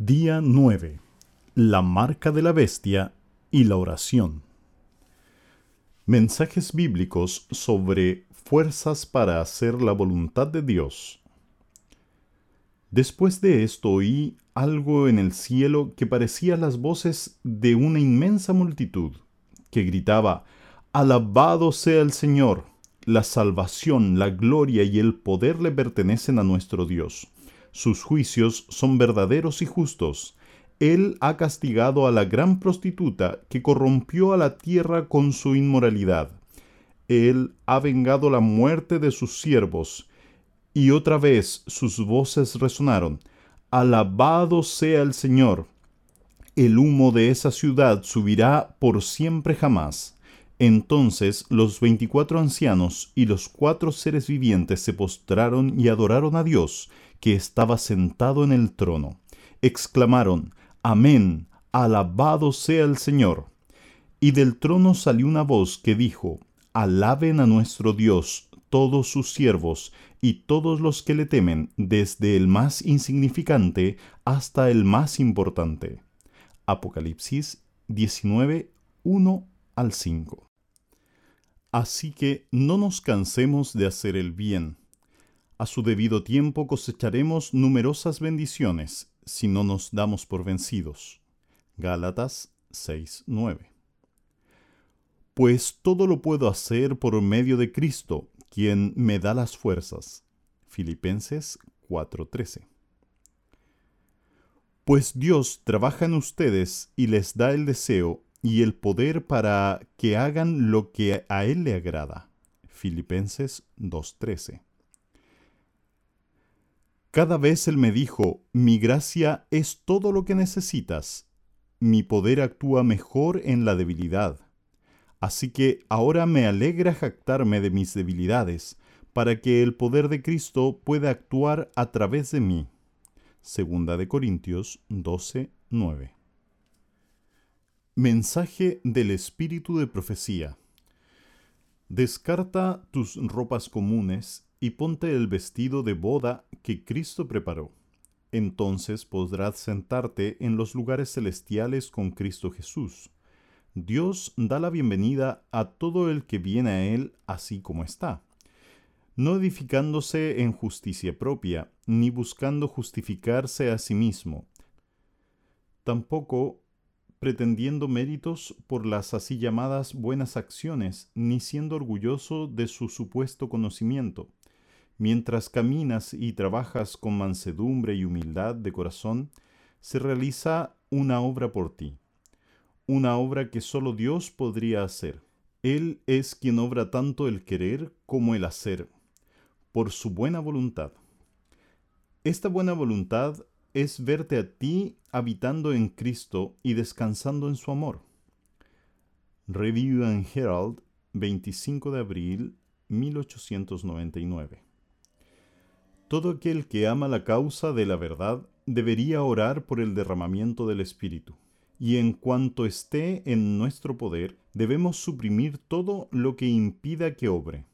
Día 9. La marca de la bestia y la oración. Mensajes bíblicos sobre fuerzas para hacer la voluntad de Dios. Después de esto oí algo en el cielo que parecía las voces de una inmensa multitud, que gritaba, Alabado sea el Señor, la salvación, la gloria y el poder le pertenecen a nuestro Dios sus juicios son verdaderos y justos. Él ha castigado a la gran prostituta que corrompió a la tierra con su inmoralidad. Él ha vengado la muerte de sus siervos. Y otra vez sus voces resonaron. Alabado sea el Señor. El humo de esa ciudad subirá por siempre jamás. Entonces los veinticuatro ancianos y los cuatro seres vivientes se postraron y adoraron a Dios, que estaba sentado en el trono. Exclamaron, Amén, alabado sea el Señor. Y del trono salió una voz que dijo, Alaben a nuestro Dios todos sus siervos y todos los que le temen, desde el más insignificante hasta el más importante. Apocalipsis 19, 1 al 5. Así que no nos cansemos de hacer el bien. A su debido tiempo cosecharemos numerosas bendiciones si no nos damos por vencidos. Gálatas 6:9. Pues todo lo puedo hacer por medio de Cristo, quien me da las fuerzas. Filipenses 4:13. Pues Dios trabaja en ustedes y les da el deseo y el poder para que hagan lo que a Él le agrada. Filipenses 2.13. Cada vez Él me dijo, mi gracia es todo lo que necesitas, mi poder actúa mejor en la debilidad. Así que ahora me alegra jactarme de mis debilidades, para que el poder de Cristo pueda actuar a través de mí. Segunda de Corintios 12, 9. Mensaje del Espíritu de Profecía. Descarta tus ropas comunes y ponte el vestido de boda que Cristo preparó. Entonces podrás sentarte en los lugares celestiales con Cristo Jesús. Dios da la bienvenida a todo el que viene a Él así como está, no edificándose en justicia propia, ni buscando justificarse a sí mismo. Tampoco pretendiendo méritos por las así llamadas buenas acciones, ni siendo orgulloso de su supuesto conocimiento. Mientras caminas y trabajas con mansedumbre y humildad de corazón, se realiza una obra por ti, una obra que sólo Dios podría hacer. Él es quien obra tanto el querer como el hacer, por su buena voluntad. Esta buena voluntad es verte a ti habitando en Cristo y descansando en su amor. Review and Herald, 25 de abril 1899. Todo aquel que ama la causa de la verdad debería orar por el derramamiento del Espíritu, y en cuanto esté en nuestro poder, debemos suprimir todo lo que impida que obre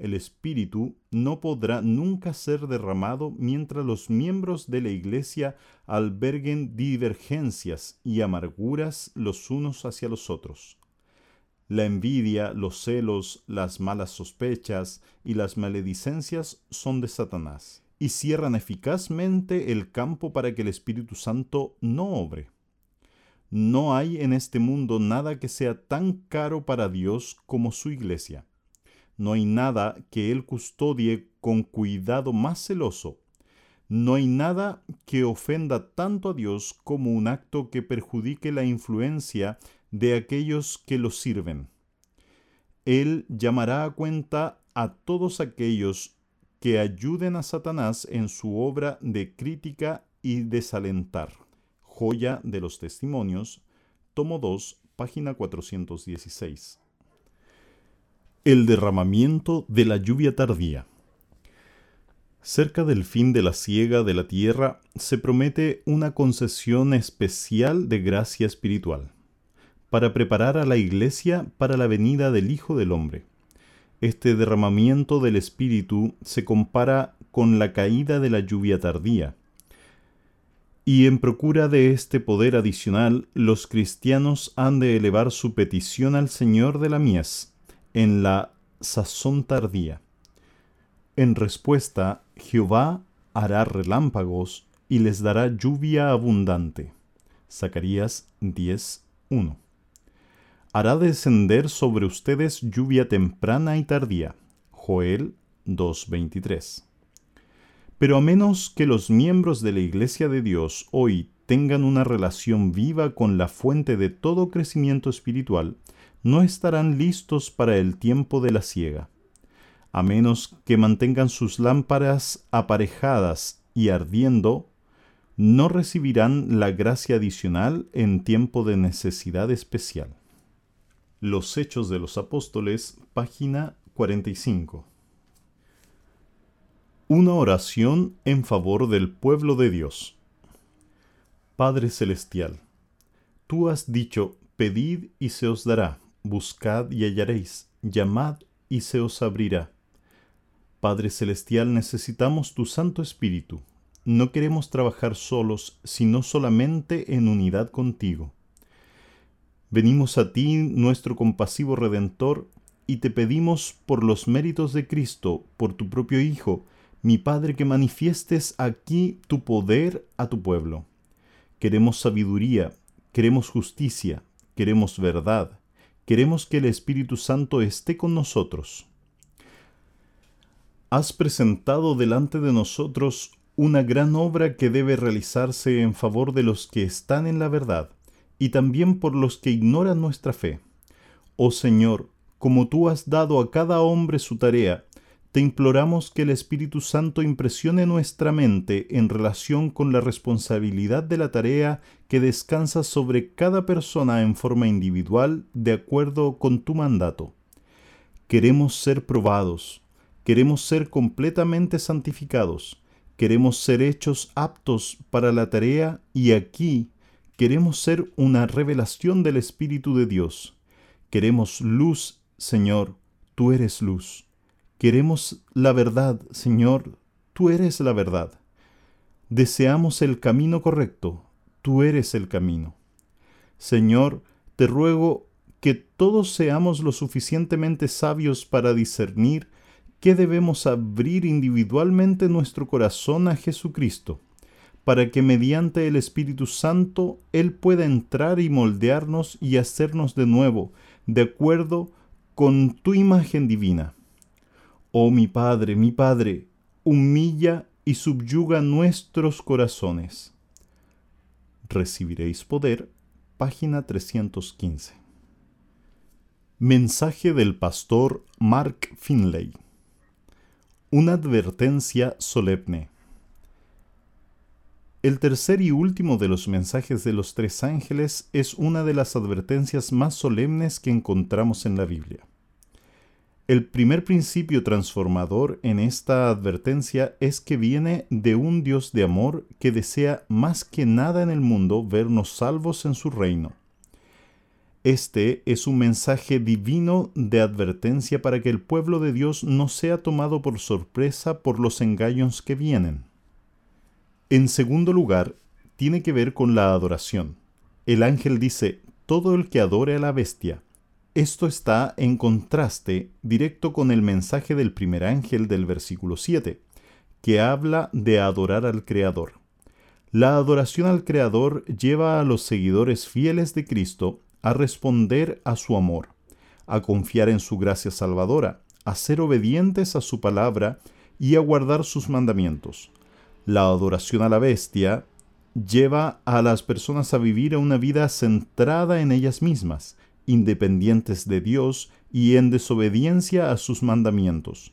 el Espíritu no podrá nunca ser derramado mientras los miembros de la Iglesia alberguen divergencias y amarguras los unos hacia los otros. La envidia, los celos, las malas sospechas y las maledicencias son de Satanás, y cierran eficazmente el campo para que el Espíritu Santo no obre. No hay en este mundo nada que sea tan caro para Dios como su Iglesia no hay nada que Él custodie con cuidado más celoso. No hay nada que ofenda tanto a Dios como un acto que perjudique la influencia de aquellos que lo sirven. Él llamará a cuenta a todos aquellos que ayuden a Satanás en su obra de crítica y desalentar. Joya de los Testimonios, tomo 2, página 416. El derramamiento de la lluvia tardía. Cerca del fin de la siega de la tierra se promete una concesión especial de gracia espiritual, para preparar a la iglesia para la venida del Hijo del Hombre. Este derramamiento del Espíritu se compara con la caída de la lluvia tardía. Y en procura de este poder adicional, los cristianos han de elevar su petición al Señor de la mies en la sazón tardía. En respuesta, Jehová hará relámpagos y les dará lluvia abundante. Zacarías 10:1. Hará descender sobre ustedes lluvia temprana y tardía. Joel 2:23. Pero a menos que los miembros de la Iglesia de Dios hoy tengan una relación viva con la fuente de todo crecimiento espiritual, no estarán listos para el tiempo de la siega. A menos que mantengan sus lámparas aparejadas y ardiendo, no recibirán la gracia adicional en tiempo de necesidad especial. Los Hechos de los Apóstoles, página 45 una oración en favor del pueblo de Dios. Padre Celestial, tú has dicho, pedid y se os dará, buscad y hallaréis, llamad y se os abrirá. Padre Celestial, necesitamos tu Santo Espíritu. No queremos trabajar solos, sino solamente en unidad contigo. Venimos a ti, nuestro compasivo Redentor, y te pedimos por los méritos de Cristo, por tu propio Hijo, mi Padre, que manifiestes aquí tu poder a tu pueblo. Queremos sabiduría, queremos justicia, queremos verdad, queremos que el Espíritu Santo esté con nosotros. Has presentado delante de nosotros una gran obra que debe realizarse en favor de los que están en la verdad y también por los que ignoran nuestra fe. Oh Señor, como tú has dado a cada hombre su tarea, te imploramos que el Espíritu Santo impresione nuestra mente en relación con la responsabilidad de la tarea que descansa sobre cada persona en forma individual de acuerdo con tu mandato. Queremos ser probados, queremos ser completamente santificados, queremos ser hechos aptos para la tarea y aquí queremos ser una revelación del Espíritu de Dios. Queremos luz, Señor, tú eres luz. Queremos la verdad, Señor, tú eres la verdad. Deseamos el camino correcto, tú eres el camino. Señor, te ruego que todos seamos lo suficientemente sabios para discernir que debemos abrir individualmente nuestro corazón a Jesucristo, para que mediante el Espíritu Santo Él pueda entrar y moldearnos y hacernos de nuevo, de acuerdo con tu imagen divina. Oh mi Padre, mi Padre, humilla y subyuga nuestros corazones. Recibiréis poder, página 315. Mensaje del pastor Mark Finlay. Una advertencia solemne. El tercer y último de los mensajes de los tres ángeles es una de las advertencias más solemnes que encontramos en la Biblia. El primer principio transformador en esta advertencia es que viene de un Dios de amor que desea más que nada en el mundo vernos salvos en su reino. Este es un mensaje divino de advertencia para que el pueblo de Dios no sea tomado por sorpresa por los engaños que vienen. En segundo lugar, tiene que ver con la adoración. El ángel dice, todo el que adore a la bestia, esto está en contraste directo con el mensaje del primer ángel del versículo 7, que habla de adorar al Creador. La adoración al Creador lleva a los seguidores fieles de Cristo a responder a su amor, a confiar en su gracia salvadora, a ser obedientes a su palabra y a guardar sus mandamientos. La adoración a la bestia lleva a las personas a vivir una vida centrada en ellas mismas, independientes de Dios y en desobediencia a sus mandamientos.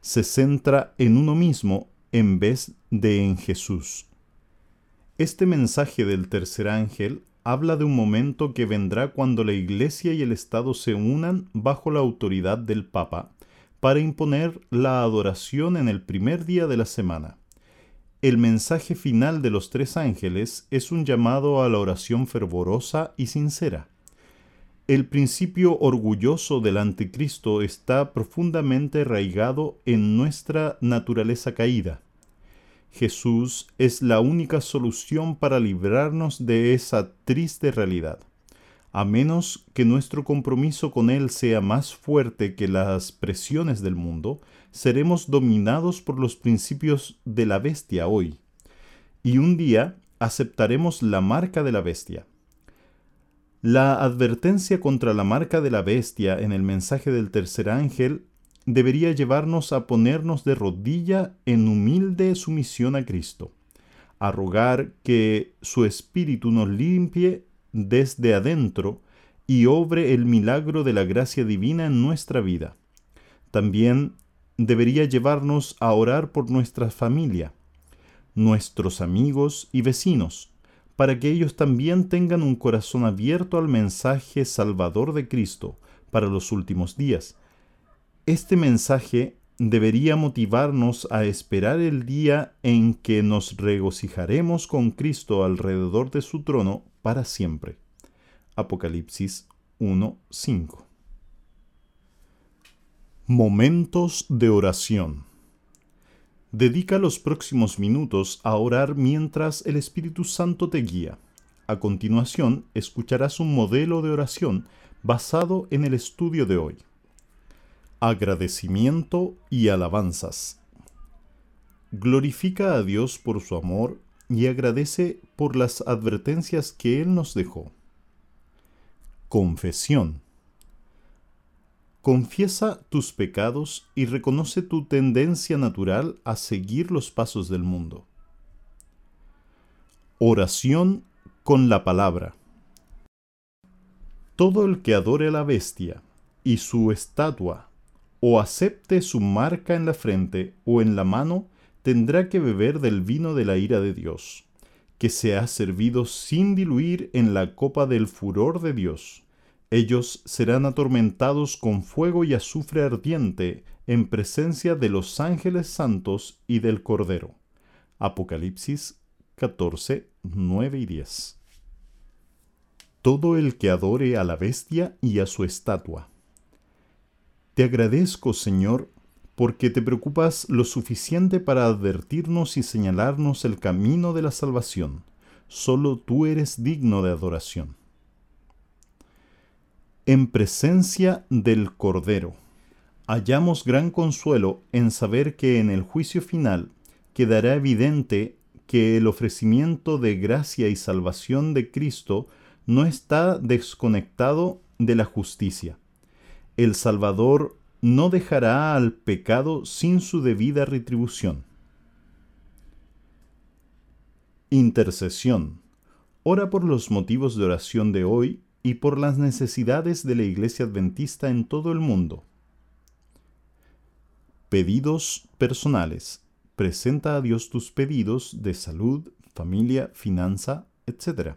Se centra en uno mismo en vez de en Jesús. Este mensaje del tercer ángel habla de un momento que vendrá cuando la Iglesia y el Estado se unan bajo la autoridad del Papa para imponer la adoración en el primer día de la semana. El mensaje final de los tres ángeles es un llamado a la oración fervorosa y sincera. El principio orgulloso del anticristo está profundamente arraigado en nuestra naturaleza caída. Jesús es la única solución para librarnos de esa triste realidad. A menos que nuestro compromiso con Él sea más fuerte que las presiones del mundo, seremos dominados por los principios de la bestia hoy. Y un día aceptaremos la marca de la bestia. La advertencia contra la marca de la bestia en el mensaje del tercer ángel debería llevarnos a ponernos de rodilla en humilde sumisión a Cristo, a rogar que su Espíritu nos limpie desde adentro y obre el milagro de la gracia divina en nuestra vida. También debería llevarnos a orar por nuestra familia, nuestros amigos y vecinos, para que ellos también tengan un corazón abierto al mensaje salvador de Cristo para los últimos días, este mensaje debería motivarnos a esperar el día en que nos regocijaremos con Cristo alrededor de su trono para siempre. Apocalipsis 1:5 Momentos de oración. Dedica los próximos minutos a orar mientras el Espíritu Santo te guía. A continuación, escucharás un modelo de oración basado en el estudio de hoy agradecimiento y alabanzas. Glorifica a Dios por su amor y agradece por las advertencias que Él nos dejó. Confesión. Confiesa tus pecados y reconoce tu tendencia natural a seguir los pasos del mundo. Oración con la palabra. Todo el que adore a la bestia y su estatua o acepte su marca en la frente o en la mano, tendrá que beber del vino de la ira de Dios, que se ha servido sin diluir en la copa del furor de Dios. Ellos serán atormentados con fuego y azufre ardiente en presencia de los ángeles santos y del Cordero. Apocalipsis 14, 9 y 10. Todo el que adore a la bestia y a su estatua te agradezco, Señor, porque te preocupas lo suficiente para advertirnos y señalarnos el camino de la salvación. Solo tú eres digno de adoración. En presencia del Cordero, hallamos gran consuelo en saber que en el juicio final quedará evidente que el ofrecimiento de gracia y salvación de Cristo no está desconectado de la justicia el Salvador no dejará al pecado sin su debida retribución. Intercesión. Ora por los motivos de oración de hoy y por las necesidades de la Iglesia Adventista en todo el mundo. Pedidos personales. Presenta a Dios tus pedidos de salud, familia, finanza, etc.